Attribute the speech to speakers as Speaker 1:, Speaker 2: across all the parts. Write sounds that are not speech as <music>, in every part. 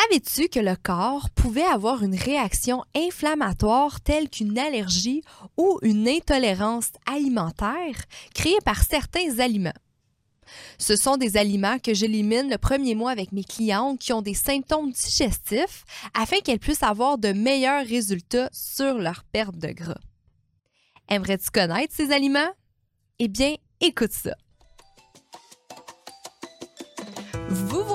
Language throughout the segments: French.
Speaker 1: Savais-tu que le corps pouvait avoir une réaction inflammatoire telle qu'une allergie ou une intolérance alimentaire créée par certains aliments? Ce sont des aliments que j'élimine le premier mois avec mes clientes qui ont des symptômes digestifs afin qu'elles puissent avoir de meilleurs résultats sur leur perte de gras. Aimerais-tu connaître ces aliments? Eh bien, écoute ça.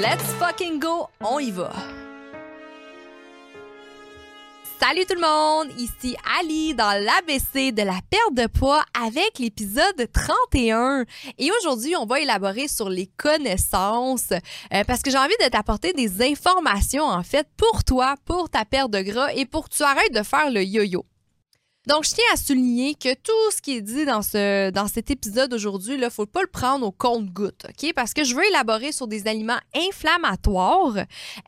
Speaker 1: Let's fucking go, on y va! Salut tout le monde, ici Ali dans l'ABC de la perte de poids avec l'épisode 31. Et aujourd'hui, on va élaborer sur les connaissances euh, parce que j'ai envie de t'apporter des informations en fait pour toi, pour ta perte de gras et pour que tu arrêtes de faire le yo-yo. Donc, je tiens à souligner que tout ce qui est dit dans, ce, dans cet épisode aujourd'hui, il ne faut pas le prendre au compte-goutte, OK? Parce que je veux élaborer sur des aliments inflammatoires,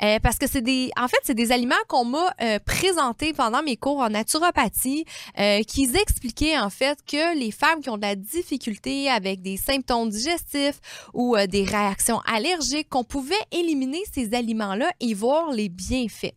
Speaker 1: euh, parce que c'est des, en fait, c'est des aliments qu'on m'a euh, présentés pendant mes cours en naturopathie, euh, qui expliquaient en fait que les femmes qui ont de la difficulté avec des symptômes digestifs ou des réactions allergiques, qu'on pouvait éliminer ces aliments-là et voir les bienfaits.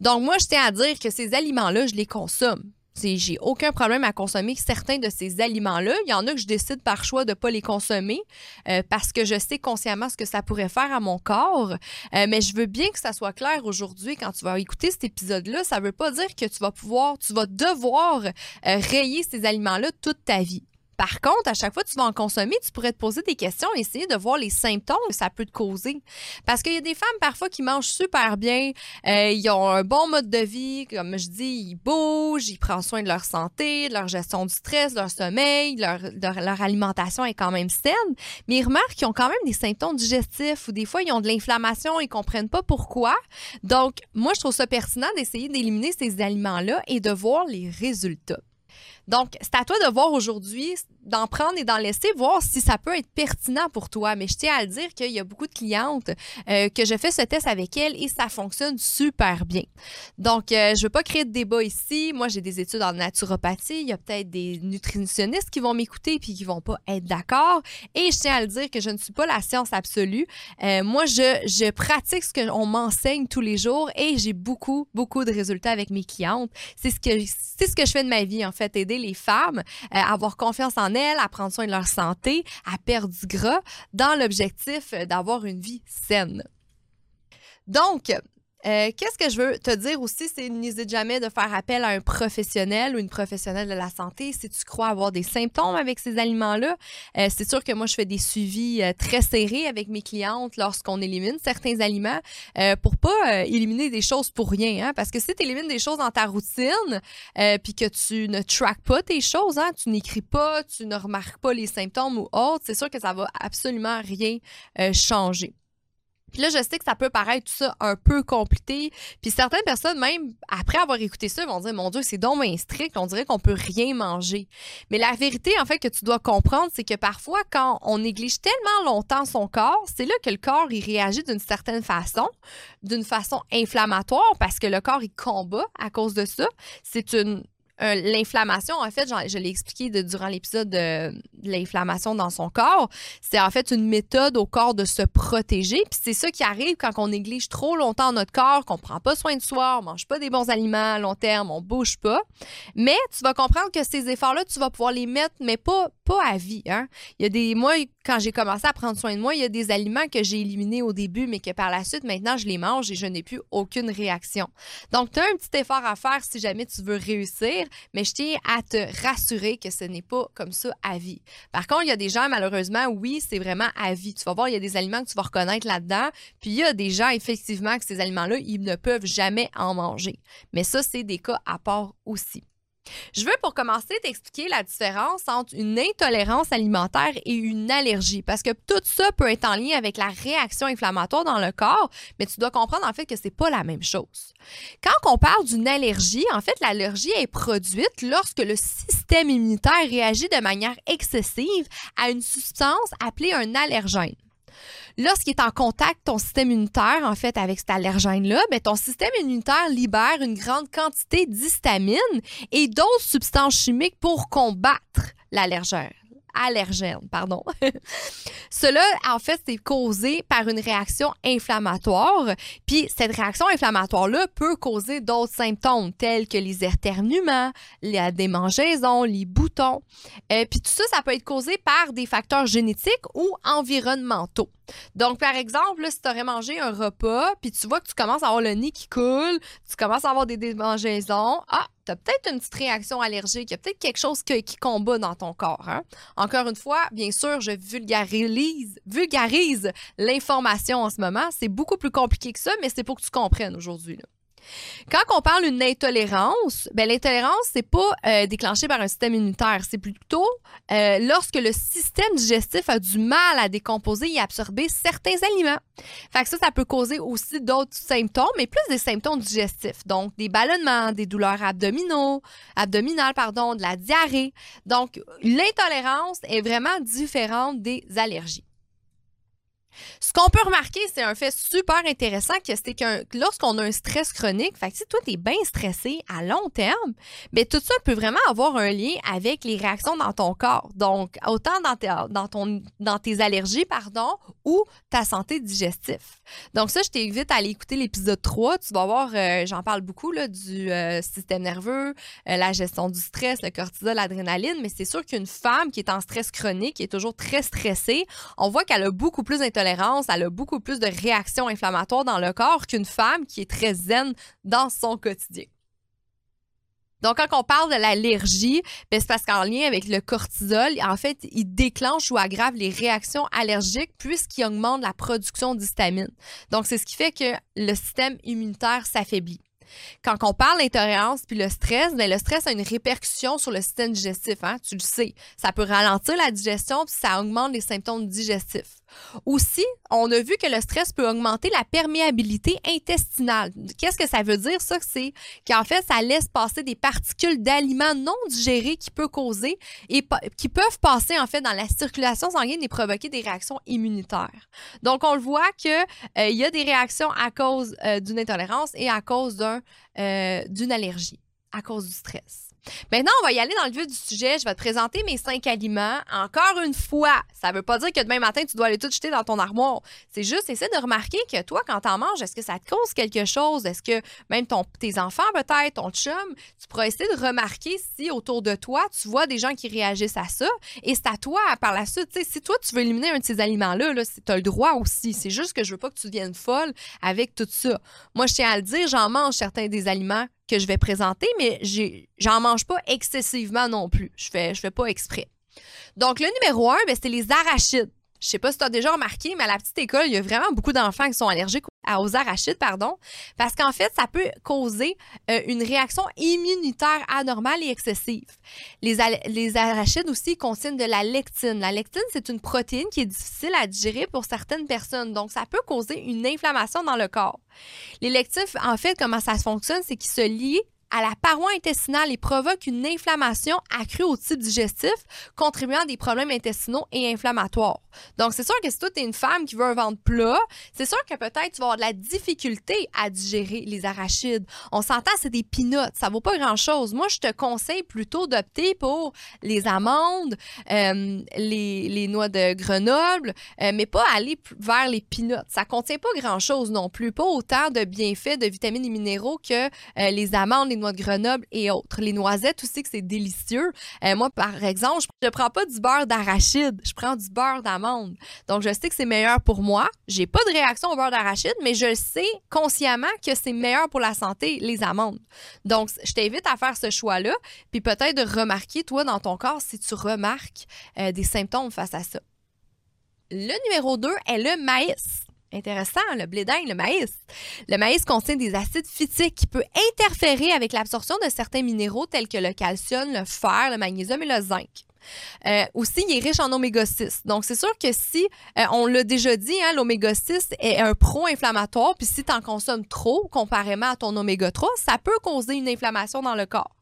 Speaker 1: Donc, moi, je tiens à dire que ces aliments-là, je les consomme j'ai aucun problème à consommer certains de ces aliments-là. Il y en a que je décide par choix de ne pas les consommer euh, parce que je sais consciemment ce que ça pourrait faire à mon corps. Euh, mais je veux bien que ça soit clair aujourd'hui quand tu vas écouter cet épisode-là. Ça ne veut pas dire que tu vas pouvoir, tu vas devoir euh, rayer ces aliments-là toute ta vie. Par contre, à chaque fois que tu vas en consommer, tu pourrais te poser des questions et essayer de voir les symptômes que ça peut te causer. Parce qu'il y a des femmes parfois qui mangent super bien, euh, ils ont un bon mode de vie, comme je dis, ils bougent, ils prennent soin de leur santé, de leur gestion du stress, de leur sommeil, leur, leur, alimentation est quand même saine, mais ils remarquent qu'ils ont quand même des symptômes digestifs ou des fois ils ont de l'inflammation, ils comprennent pas pourquoi. Donc, moi, je trouve ça pertinent d'essayer d'éliminer ces aliments-là et de voir les résultats. Donc, c'est à toi de voir aujourd'hui, d'en prendre et d'en laisser, voir si ça peut être pertinent pour toi. Mais je tiens à le dire qu'il y a beaucoup de clientes euh, que je fais ce test avec elles et ça fonctionne super bien. Donc, euh, je ne veux pas créer de débat ici. Moi, j'ai des études en naturopathie. Il y a peut-être des nutritionnistes qui vont m'écouter puis qui vont pas être d'accord. Et je tiens à le dire que je ne suis pas la science absolue. Euh, moi, je, je pratique ce qu'on m'enseigne tous les jours et j'ai beaucoup, beaucoup de résultats avec mes clientes. C'est ce c'est ce que je fais de ma vie, en fait, aider les femmes à avoir confiance en elles, à prendre soin de leur santé, à perdre du gras, dans l'objectif d'avoir une vie saine. Donc, euh, qu'est-ce que je veux te dire aussi, c'est n'hésite jamais de faire appel à un professionnel ou une professionnelle de la santé si tu crois avoir des symptômes avec ces aliments-là. Euh, c'est sûr que moi, je fais des suivis euh, très serrés avec mes clientes lorsqu'on élimine certains aliments pour pas éliminer des choses pour rien. Hein, parce que si tu élimines des choses dans ta routine puis que tu ne traques pas tes choses, hein, tu n'écris pas, tu ne remarques pas les symptômes ou autres, c'est sûr que ça va absolument rien changer. Puis là, je sais que ça peut paraître ça un peu compliqué. Puis certaines personnes, même après avoir écouté ça, vont dire Mon Dieu, c'est donc strict, on dirait qu'on peut rien manger. Mais la vérité, en fait, que tu dois comprendre, c'est que parfois, quand on néglige tellement longtemps son corps, c'est là que le corps, il réagit d'une certaine façon, d'une façon inflammatoire, parce que le corps, il combat à cause de ça. C'est une euh, l'inflammation, en fait, je l'ai expliqué durant l'épisode de, l'inflammation dans son corps, c'est en fait une méthode au corps de se protéger. Puis c'est ça qui arrive quand on néglige trop longtemps notre corps, qu'on prend pas soin de soi, on mange pas des bons aliments à long terme, on bouge pas. Mais tu vas comprendre que ces efforts-là, tu vas pouvoir les mettre, mais pas, pas à vie. Hein? Il y a des, moi, quand j'ai commencé à prendre soin de moi, il y a des aliments que j'ai éliminés au début, mais que par la suite, maintenant, je les mange et je n'ai plus aucune réaction. Donc, tu as un petit effort à faire si jamais tu veux réussir mais je tiens à te rassurer que ce n'est pas comme ça à vie. Par contre, il y a des gens, malheureusement, oui, c'est vraiment à vie. Tu vas voir, il y a des aliments que tu vas reconnaître là-dedans, puis il y a des gens, effectivement, que ces aliments-là, ils ne peuvent jamais en manger. Mais ça, c'est des cas à part aussi. Je veux pour commencer t'expliquer la différence entre une intolérance alimentaire et une allergie parce que tout ça peut être en lien avec la réaction inflammatoire dans le corps, mais tu dois comprendre en fait que c'est pas la même chose. Quand on parle d'une allergie, en fait l'allergie est produite lorsque le système immunitaire réagit de manière excessive à une substance appelée un allergène. Lorsqu'il est en contact ton système immunitaire, en fait, avec cet allergène-là, ben, ton système immunitaire libère une grande quantité d'histamine et d'autres substances chimiques pour combattre l'allergène allergène, pardon. <laughs> Cela, en fait, c'est causé par une réaction inflammatoire. Puis cette réaction inflammatoire-là peut causer d'autres symptômes tels que les éternuements, la démangeaison, les boutons. Euh, puis tout ça, ça peut être causé par des facteurs génétiques ou environnementaux. Donc, par exemple, si tu aurais mangé un repas, puis tu vois que tu commences à avoir le nez qui coule, tu commences à avoir des démangeaisons, ah, tu as peut-être une petite réaction allergique, il y a peut-être quelque chose qui combat dans ton corps. Hein. Encore une fois, bien sûr, je vulgarise, vulgarise l'information en ce moment. C'est beaucoup plus compliqué que ça, mais c'est pour que tu comprennes aujourd'hui. Quand on parle d'une intolérance, ben, l'intolérance, c'est pas euh, déclenché par un système immunitaire. C'est plutôt euh, lorsque le système digestif a du mal à décomposer et absorber certains aliments. Ça, ça peut causer aussi d'autres symptômes, mais plus des symptômes digestifs. Donc, des ballonnements, des douleurs abdominales, de la diarrhée. Donc, l'intolérance est vraiment différente des allergies. Ce qu'on peut remarquer, c'est un fait super intéressant c'est que lorsqu'on a un stress chronique, fait si toi, tu es bien stressé à long terme, bien, tout ça peut vraiment avoir un lien avec les réactions dans ton corps. Donc, autant dans tes allergies, pardon, ou ta santé digestive. Donc, ça, je t'invite à aller écouter l'épisode 3. Tu vas voir, euh, j'en parle beaucoup, là, du euh, système nerveux, euh, la gestion du stress, le cortisol, l'adrénaline, mais c'est sûr qu'une femme qui est en stress chronique, qui est toujours très stressée, on voit qu'elle a beaucoup plus d'intolérance elle a beaucoup plus de réactions inflammatoires dans le corps qu'une femme qui est très zen dans son quotidien. Donc, quand on parle de l'allergie, ben, c'est parce qu'en lien avec le cortisol, en fait, il déclenche ou aggrave les réactions allergiques puisqu'il augmente la production d'histamine. Donc, c'est ce qui fait que le système immunitaire s'affaiblit. Quand on parle d'intolérance puis le stress, bien, le stress a une répercussion sur le système digestif, hein, tu le sais. Ça peut ralentir la digestion puis ça augmente les symptômes digestifs. Aussi, on a vu que le stress peut augmenter la perméabilité intestinale. Qu'est-ce que ça veut dire? Ça, c'est qu'en fait, ça laisse passer des particules d'aliments non digérés qui peuvent causer et qui peuvent passer en fait dans la circulation sanguine et provoquer des réactions immunitaires. Donc, on le voit qu'il euh, y a des réactions à cause euh, d'une intolérance et à cause euh, d'une allergie, à cause du stress. Maintenant, on va y aller dans le vif du sujet. Je vais te présenter mes cinq aliments. Encore une fois, ça ne veut pas dire que demain matin, tu dois aller tout jeter dans ton armoire. C'est juste essayer de remarquer que toi, quand tu en manges, est-ce que ça te cause quelque chose? Est-ce que même tes enfants, peut-être, ton chum, tu pourrais essayer de remarquer si autour de toi, tu vois des gens qui réagissent à ça. Et c'est à toi, par la suite, si toi, tu veux éliminer un de ces aliments-là, -là, tu as le droit aussi. C'est juste que je veux pas que tu deviennes folle avec tout ça. Moi, je tiens à le dire, j'en mange certains des aliments que je vais présenter, mais j'en mange pas excessivement non plus. Je fais, je fais pas exprès. Donc, le numéro un, ben, c'est les arachides. Je sais pas si tu as déjà remarqué, mais à la petite école, il y a vraiment beaucoup d'enfants qui sont allergiques aux arachides, pardon, parce qu'en fait, ça peut causer euh, une réaction immunitaire anormale et excessive. Les, les arachides aussi contiennent de la lectine. La lectine, c'est une protéine qui est difficile à digérer pour certaines personnes, donc ça peut causer une inflammation dans le corps. Les lectifs, en fait, comment ça fonctionne, c'est qu'ils se lient à la paroi intestinale et provoque une inflammation accrue au type digestif, contribuant à des problèmes intestinaux et inflammatoires. Donc, c'est sûr que si toi, tu es une femme qui veut un ventre plat, c'est sûr que peut-être tu vas avoir de la difficulté à digérer les arachides. On s'entend, c'est des peanuts, ça vaut pas grand-chose. Moi, je te conseille plutôt d'opter pour les amandes, euh, les, noix de Grenoble, euh, mais pas aller vers les peanuts. Ça contient pas grand-chose non plus, pas autant de bienfaits, de vitamines et minéraux que euh, les amandes, les noix de Grenoble et autres. Les noisettes aussi, que c'est délicieux. moi, par exemple, je prends pas du beurre d'arachide, je prends du beurre d'amande donc, je sais que c'est meilleur pour moi. J'ai pas de réaction au beurre d'arachide, mais je sais consciemment que c'est meilleur pour la santé, les amandes. Donc, je t'invite à faire ce choix-là, puis peut-être de remarquer, toi, dans ton corps, si tu remarques euh, des symptômes face à ça. Le numéro 2 est le maïs. Intéressant, le blé d'Inde, le maïs. Le maïs contient des acides phytiques qui peuvent interférer avec l'absorption de certains minéraux tels que le calcium, le fer, le magnésium et le zinc. Euh, aussi, il est riche en oméga 6. Donc, c'est sûr que si, euh, on l'a déjà dit, hein, l'oméga 6 est un pro-inflammatoire, puis si tu en consommes trop, comparément à ton oméga 3, ça peut causer une inflammation dans le corps.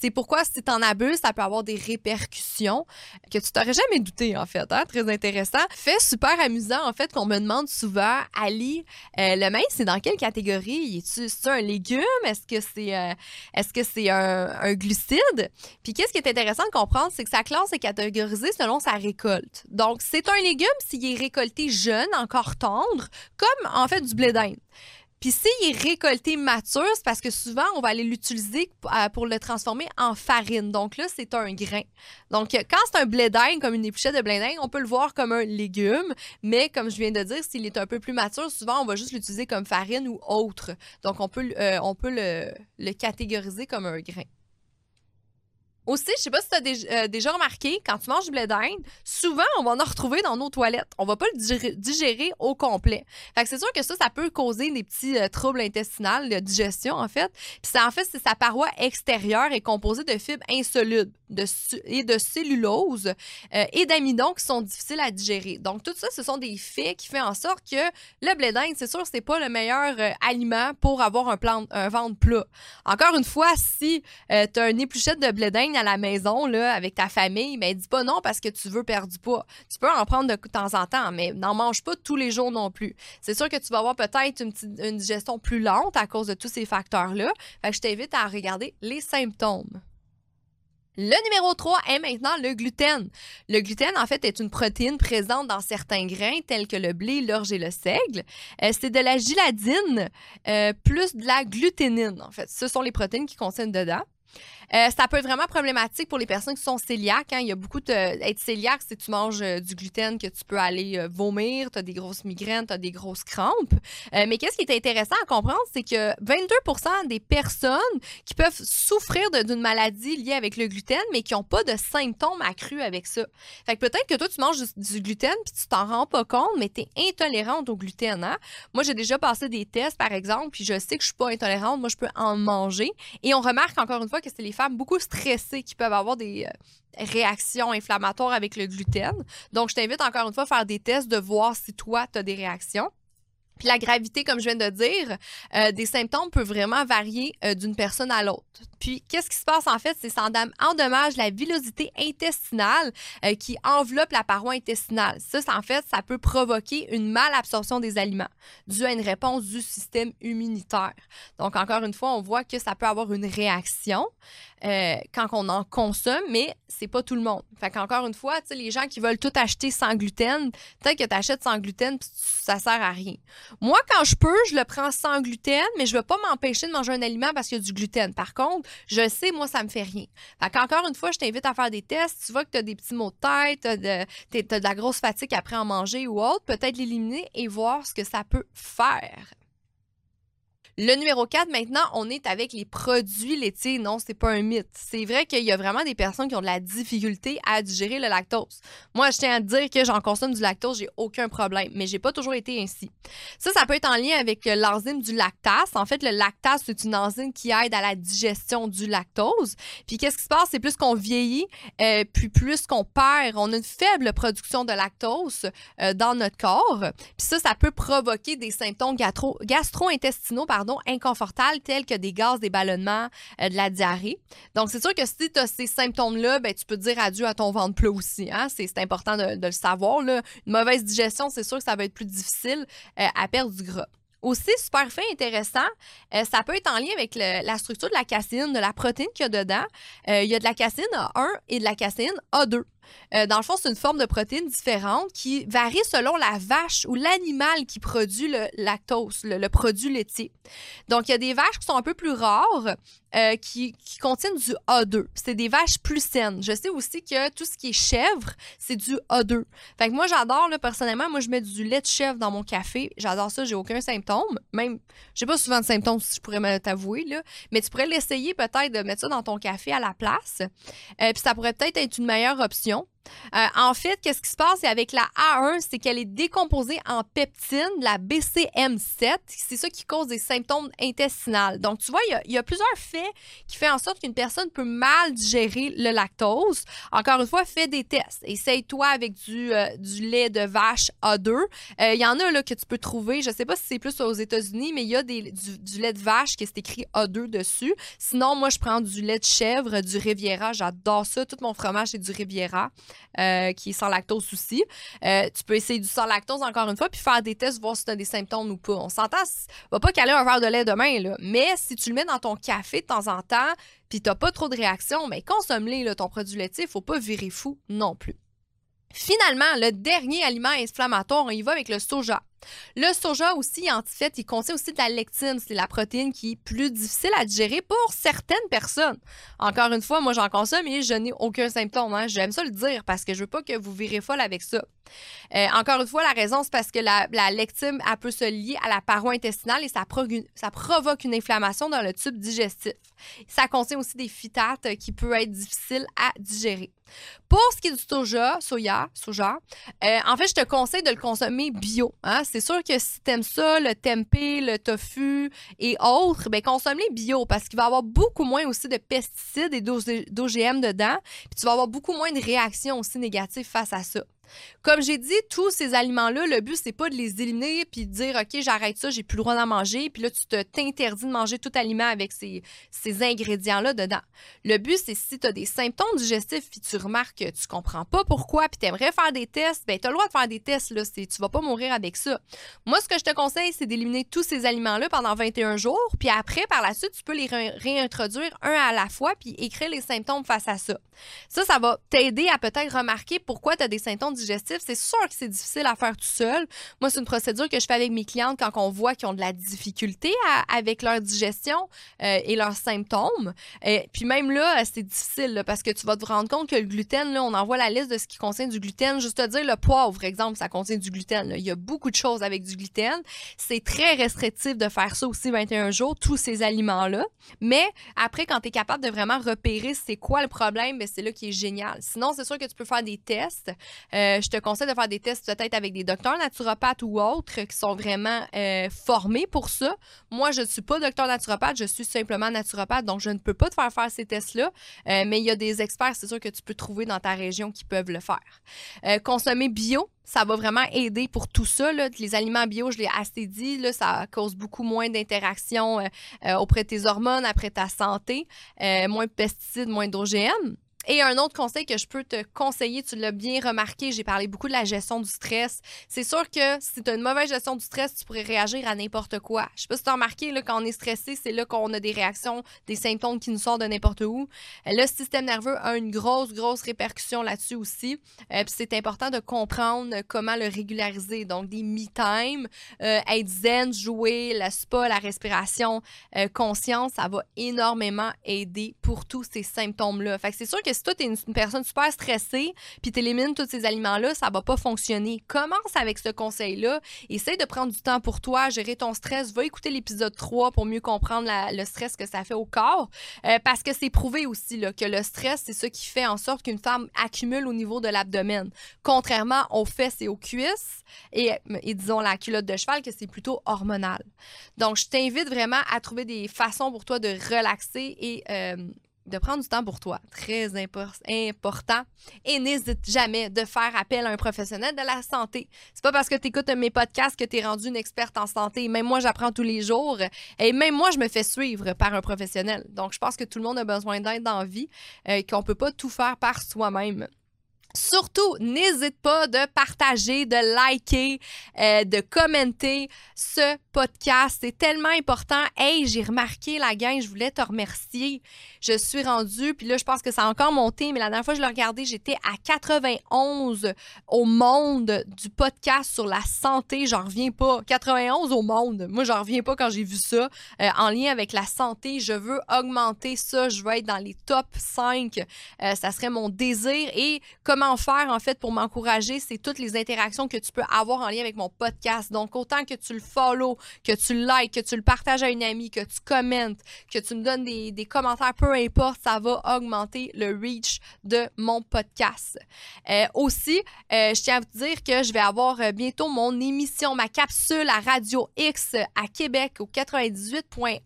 Speaker 1: C'est pourquoi si tu en abuses, ça peut avoir des répercussions que tu t'aurais jamais douté, en fait. Hein? Très intéressant. Fait super amusant, en fait, qu'on me demande souvent, Ali, euh, le maïs, c'est dans quelle catégorie? Est-ce un légume? Est-ce que c'est euh, est-ce que c'est un, glucide? Puis qu'est-ce qui est intéressant de comprendre, c'est que sa classe est catégorisée selon sa récolte. Donc, c'est un légume s'il est récolté jeune, encore tendre, comme en fait du blé d'Inde. Puis s'il est récolté mature, c'est parce que souvent, on va aller l'utiliser euh, pour le transformer en farine. Donc là, c'est un grain. Donc, quand c'est un blé d'Inde, comme une épluchette de blé d'Inde, on peut le voir comme un légume. Mais comme je viens de dire, s'il est un peu plus mature, souvent, on va juste l'utiliser comme farine ou autre. Donc, on peut, euh, on peut le catégoriser comme un grain. Aussi, je sais pas si tu as euh, déjà remarqué, quand tu manges du blé d'Inde, souvent, on va en retrouver dans nos toilettes. On va pas le digérer, au complet. C'est sûr que ça, ça peut causer des petits euh, troubles intestinaux, de digestion, en fait. Puis en fait, c'est sa paroi extérieure est composée de fibres insolubles de et de cellulose euh, et d'amidon qui sont difficiles à digérer. Donc, tout ça, ce sont des faits qui font en sorte que le blé d'Inde, c'est sûr, c'est pas le meilleur aliment pour avoir un, plan, un ventre plat. Encore une fois, si tu as une épluchette de blé d'Inde à la maison là, avec ta famille, mais dis pas non parce que tu veux perdre du poids. Tu peux en prendre de temps en temps, mais n'en mange pas tous les jours non plus. C'est sûr que tu vas avoir peut-être une, digestion plus lente à cause de tous ces facteurs-là. Je t'invite à regarder les symptômes. Le numéro 3 est maintenant le gluten. Le gluten, en fait, est une protéine présente dans certains grains tels que le blé, l'orge et le seigle. Euh, c'est de la gyladine euh, plus de la gluténine, en fait. Ce sont les protéines qui contiennent dedans. Euh, ça peut être vraiment problématique pour les personnes qui sont cœliaques. Hein. Il y a beaucoup de. Être cœliaque, c'est que tu manges euh, du gluten que tu peux aller euh, vomir, tu as des grosses migraines, tu as des grosses crampes. mais qu'est-ce qui est intéressant à comprendre, c'est que 22% des personnes qui peuvent souffrir d'une maladie liée avec le gluten, mais qui n'ont pas de symptômes accrus avec ça. Fait que peut-être que toi, tu manges du, gluten puis tu t'en rends pas compte, mais tu es intolérante au gluten. Hein. Moi, j'ai déjà passé des tests, par exemple, puis je sais que je suis pas intolérante. Moi, je peux en manger. Et on remarque encore une fois que c'est les femmes beaucoup stressées qui peuvent avoir des euh, réactions inflammatoires avec le gluten. Donc, je t'invite encore une fois à faire des tests de voir si toi, tu as des réactions. Puis la gravité, comme je viens de dire, euh, des symptômes peut vraiment varier euh, d'une personne à l'autre. Puis, qu'est-ce qui se passe en fait? C'est ça endommage la villosité intestinale euh, qui enveloppe la paroi intestinale. Ça, en fait, ça peut provoquer une malabsorption des aliments due à une réponse du système immunitaire. Donc, encore une fois, on voit que ça peut avoir une réaction quand on en consomme, mais c'est pas tout le monde. Fait qu'encore une fois, les gens qui veulent tout acheter sans gluten, peut-être que tu achètes sans gluten, ça sert à rien. Moi, quand je peux, je le prends sans gluten, mais je ne veux pas m'empêcher de manger un aliment parce qu'il y a du gluten. Par contre, je sais, moi, ça me fait rien. Fait qu'encore une fois, je t'invite à faire des tests. Tu vois que tu as des petits maux de tête, tu as, de la grosse fatigue après en manger ou autre, peut-être l'éliminer et voir ce que ça peut faire. Le numéro 4, maintenant, on est avec les produits laitiers. Non, c'est pas un mythe. C'est vrai qu'il y a vraiment des personnes qui ont de la difficulté à digérer le lactose. Moi, je tiens à dire que j'en consomme du lactose, j'ai aucun problème, mais j'ai pas toujours été ainsi. Ça, ça peut être en lien avec euh, l'enzyme du lactase. En fait, le lactase, c'est une enzyme qui aide à la digestion du lactose. Puis qu'est-ce qui se passe? C'est plus qu'on vieillit, euh, puis plus qu'on perd, on a une faible production de lactose euh, dans notre corps. Puis ça, ça peut provoquer des symptômes gastro-intestinaux, inconfortables tels que des gaz, des ballonnements, euh, de la diarrhée. Donc, c'est sûr que si tu as ces symptômes-là, ben, tu peux dire adieu à ton ventre plat aussi. Hein? C'est important de, le savoir. Une mauvaise digestion, c'est sûr que ça va être plus difficile euh, à perdre du gras. Aussi, super fin, intéressant, euh, ça peut être en lien avec la structure de la caséine, de la protéine qu'il y a dedans. il y a de la caséine A1 et de la caséine A2. Euh, dans le fond, c'est une forme de protéine différente qui varie selon la vache ou l'animal qui produit le lactose, le, produit laitier. Donc, il y a des vaches qui sont un peu plus rares, euh, qui, contiennent du A2. C'est des vaches plus saines. Je sais aussi que tout ce qui est chèvre, c'est du A2. Fait que moi, j'adore, personnellement, moi, je mets du lait de chèvre dans mon café. J'adore ça, j'ai aucun symptôme. Même, j'ai pas souvent de symptômes, si je pourrais me t'avouer, là. Mais tu pourrais l'essayer peut-être de mettre ça dans ton café à la place. Euh, puis ça pourrait peut-être être une meilleure option Lyon euh, en fait, qu'est-ce qui se passe? Avec la A1, c'est qu'elle est décomposée en peptine, la BCM7. C'est ça qui cause des symptômes intestinaux. Donc, tu vois, il y, a plusieurs faits qui font en sorte qu'une personne peut mal digérer le lactose. Encore une fois, fais des tests. Essaye-toi avec du, euh, lait de vache A2. Euh, il y en a là, que tu peux trouver. Je ne sais pas si c'est plus aux États-Unis, mais il y a du, lait de vache qui est écrit A2 dessus. Sinon, moi, je prends du lait de chèvre, du Riviera. J'adore ça. Tout mon fromage, c'est du Riviera, euh, qui est sans lactose aussi. tu peux essayer du sans lactose encore une fois, puis faire des tests, voir si tu as des symptômes ou pas. On s'entend, va pas caler un verre de lait demain, là. mais si tu le mets dans ton café de temps en temps, puis tu pas trop de réaction, mais consomme-les, ton produit laitier, il faut pas virer fou non plus. Finalement, le dernier aliment inflammatoire, on y va avec le soja. Le soja aussi, en fait, il contient aussi de la lectine. C'est la protéine qui est plus difficile à digérer pour certaines personnes. Encore une fois, moi, j'en consomme et je n'ai aucun symptôme. Hein. J'aime ça le dire parce que je veux pas que vous virez folle avec ça. Euh, encore une fois, la raison, c'est parce que la, lectine, elle peut se lier à la paroi intestinale et ça, provoque une inflammation dans le tube digestif. Ça contient aussi des phytates qui peuvent être difficiles à digérer. Pour ce qui est du soja, soya, soja, euh, en fait, je te conseille de le consommer bio. Hein? C'est sûr que si tu aimes ça, le tempeh, le tofu et autres, ben consomme-les bio parce qu'il va y avoir beaucoup moins aussi de pesticides et d'OGM dedans. Puis tu vas avoir beaucoup moins de réactions aussi négatives face à ça. Comme j'ai dit, tous ces aliments-là, le but, c'est pas de les éliminer puis de dire, OK, j'arrête ça, j'ai plus le droit d'en manger. Puis là, tu t'interdis de manger tout aliment avec ces, ces ingrédients-là dedans. Le but, c'est si tu as des symptômes digestifs puis tu remarques que tu comprends pas pourquoi puis tu aimerais faire des tests, ben tu as le droit de faire des tests. Là, tu vas pas mourir avec ça. Moi, ce que je te conseille, c'est d'éliminer tous ces aliments-là pendant 21 jours. Puis après, par la suite, tu peux les réintroduire un à la fois puis écrire les symptômes face à ça. Ça, ça va t'aider à peut-être remarquer pourquoi tu as des symptômes digestif, c'est sûr que c'est difficile à faire tout seul. Moi, c'est une procédure que je fais avec mes clientes quand on voit qu'ils ont de la difficulté avec leur digestion euh, et leurs symptômes. Et euh, puis même là, c'est difficile parce que tu vas te rendre compte que le gluten, là, on envoie la liste de ce qui contient du gluten. Juste te dire, le poivre, exemple, ça contient du gluten. Il y a beaucoup de choses avec du gluten. C'est très restrictif de faire ça aussi 21 jours, tous ces aliments-là. Mais après, quand tu es capable de vraiment repérer c'est quoi le problème, ben, c'est là qui est génial. Sinon, c'est sûr que tu peux faire des tests. Euh, euh, je te conseille de faire des tests peut-être avec des docteurs naturopathes ou autres qui sont vraiment euh, formés pour ça. Moi, je ne suis pas docteur naturopathe, je suis simplement naturopathe, donc je ne peux pas te faire faire ces tests-là. Euh, mais il y a des experts, c'est sûr que tu peux trouver dans ta région qui peuvent le faire. consommer bio, ça va vraiment aider pour tout ça. Les aliments bio, je l'ai assez dit, ça cause beaucoup moins d'interactions auprès de tes hormones, après ta santé, moins de pesticides, moins d'OGM. Et un autre conseil que je peux te conseiller, tu l'as bien remarqué, j'ai parlé beaucoup de la gestion du stress. C'est sûr que si tu as une mauvaise gestion du stress, tu pourrais réagir à n'importe quoi. Je sais pas si tu as remarqué, là, quand on est stressé, c'est là qu'on a des réactions, des symptômes qui nous sortent de n'importe où. Le système nerveux a une grosse, grosse répercussion là-dessus aussi. Euh, puis c'est important de comprendre comment le régulariser. Donc, des me-time, euh, être zen, jouer, le spa, la respiration euh, conscience, ça va énormément aider pour tous ces symptômes-là. Fait que c'est sûr que si toi, tu es une, personne super stressée, puis tu élimines tous ces aliments-là, ça va pas fonctionner. Commence avec ce conseil-là. Essaye de prendre du temps pour toi, gérer ton stress. Va écouter l'épisode 3 pour mieux comprendre le stress que ça fait au corps. Euh, parce que c'est prouvé aussi que le stress, c'est ce qui fait en sorte qu'une femme accumule au niveau de l'abdomen. Contrairement aux fesses et aux cuisses, et, et disons la culotte de cheval, que c'est plutôt hormonal. Donc, je t'invite vraiment à trouver des façons pour toi de relaxer et euh, de prendre du temps pour toi. Très important. Et n'hésite jamais de faire appel à un professionnel de la santé. C'est pas parce que tu écoutes mes podcasts que tu es rendu une experte en santé. Même moi, j'apprends tous les jours. Et même moi, je me fais suivre par un professionnel. Donc, je pense que tout le monde a besoin d'aide dans la vie, euh, qu'on peut pas tout faire par soi-même. Surtout, n'hésite pas de partager, de liker, euh, de commenter ce podcast. C'est tellement important. Hey, j'ai remarqué la gang, je voulais te remercier. Je suis rendue, puis là, je pense que ça a encore monté, mais la dernière fois que je l'ai regardé, j'étais à 91 au monde du podcast sur la santé. J'en reviens pas. 91 au monde. Moi, j'en reviens pas quand j'ai vu ça. Euh, en lien avec la santé, je veux augmenter ça. Je veux être dans les top 5. Euh, ça serait mon désir. Et comment faire, en fait, pour m'encourager, c'est toutes les interactions que tu peux avoir en lien avec mon podcast. Donc, autant que tu le follow, que tu le likes, que tu le partages à une amie, que tu commentes, que tu me donnes des, commentaires, peu importe, ça va augmenter le reach de mon podcast. Euh, aussi, euh, je tiens à vous dire que je vais avoir euh, bientôt mon émission, ma capsule à Radio X à Québec au 98.1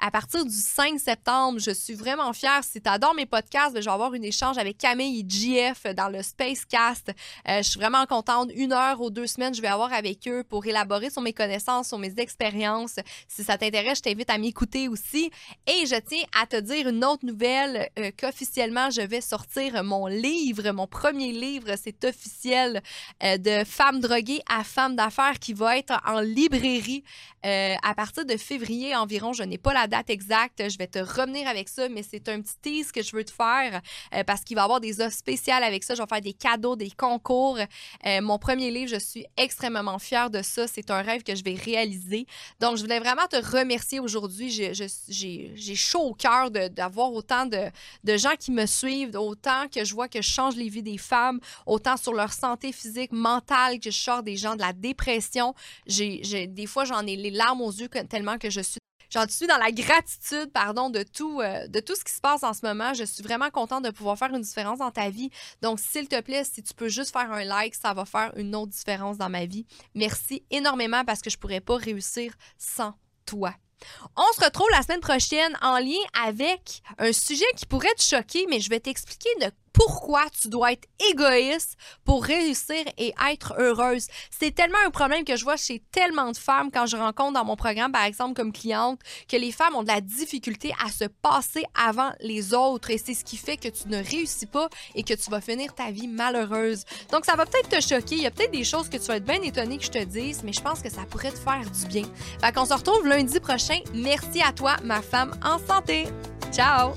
Speaker 1: à partir du 5 septembre. Je suis vraiment fière. Si tu adores mes podcasts, ben, je vais avoir un échange avec Camille et JF dans le Spacecast. je suis vraiment contente. Une heure ou deux semaines, je vais avoir avec eux pour élaborer sur mes connaissances, sur mes expériences. Si ça t'intéresse, je t'invite à m'écouter aussi. Et je tiens à te dire une autre nouvelle qu'officiellement, je vais sortir mon livre, mon premier livre, c'est officiel, euh, de Femmes droguées à Femmes d'affaires qui va être en librairie euh, à partir de février environ. Je n'ai pas la date exacte, je vais te revenir avec ça, mais c'est un petit tease que je veux te faire euh, parce qu'il va y avoir des offres spéciales avec ça. Je vais faire des cadeaux, des concours. mon premier livre, je suis extrêmement fière de ça. C'est un rêve que je vais réaliser. Donc, je voulais vraiment te remercier aujourd'hui. J'ai chaud au cœur d'avoir autant de, gens qui me suivent, autant que je vois que je change les vies des femmes, autant sur leur santé physique, mentale, que je sors des gens de la dépression. Des fois, j'en ai les larmes aux yeux tellement que je suis J'en suis dans la gratitude, pardon, de tout, euh, de tout ce qui se passe en ce moment. Je suis vraiment contente de pouvoir faire une différence dans ta vie. Donc, s'il te plaît, si tu peux juste faire un like, ça va faire une autre différence dans ma vie. Merci énormément parce que je pourrais pas réussir sans toi. On se retrouve la semaine prochaine en lien avec un sujet qui pourrait te choquer, mais je vais t'expliquer de pourquoi tu dois être égoïste pour réussir et être heureuse. C'est tellement un problème que je vois chez tellement de femmes quand je rencontre dans mon programme, par exemple, comme cliente, que les femmes ont de la difficulté à se passer avant les autres et c'est ce qui fait que tu ne réussis pas et que tu vas finir ta vie malheureuse. Donc, ça va peut-être te choquer. Il y a peut-être des choses que tu vas être bien étonné que je te dise, mais je pense que ça pourrait te faire du bien. Fait qu'on se retrouve lundi prochain. Merci à toi, ma femme en santé. Ciao!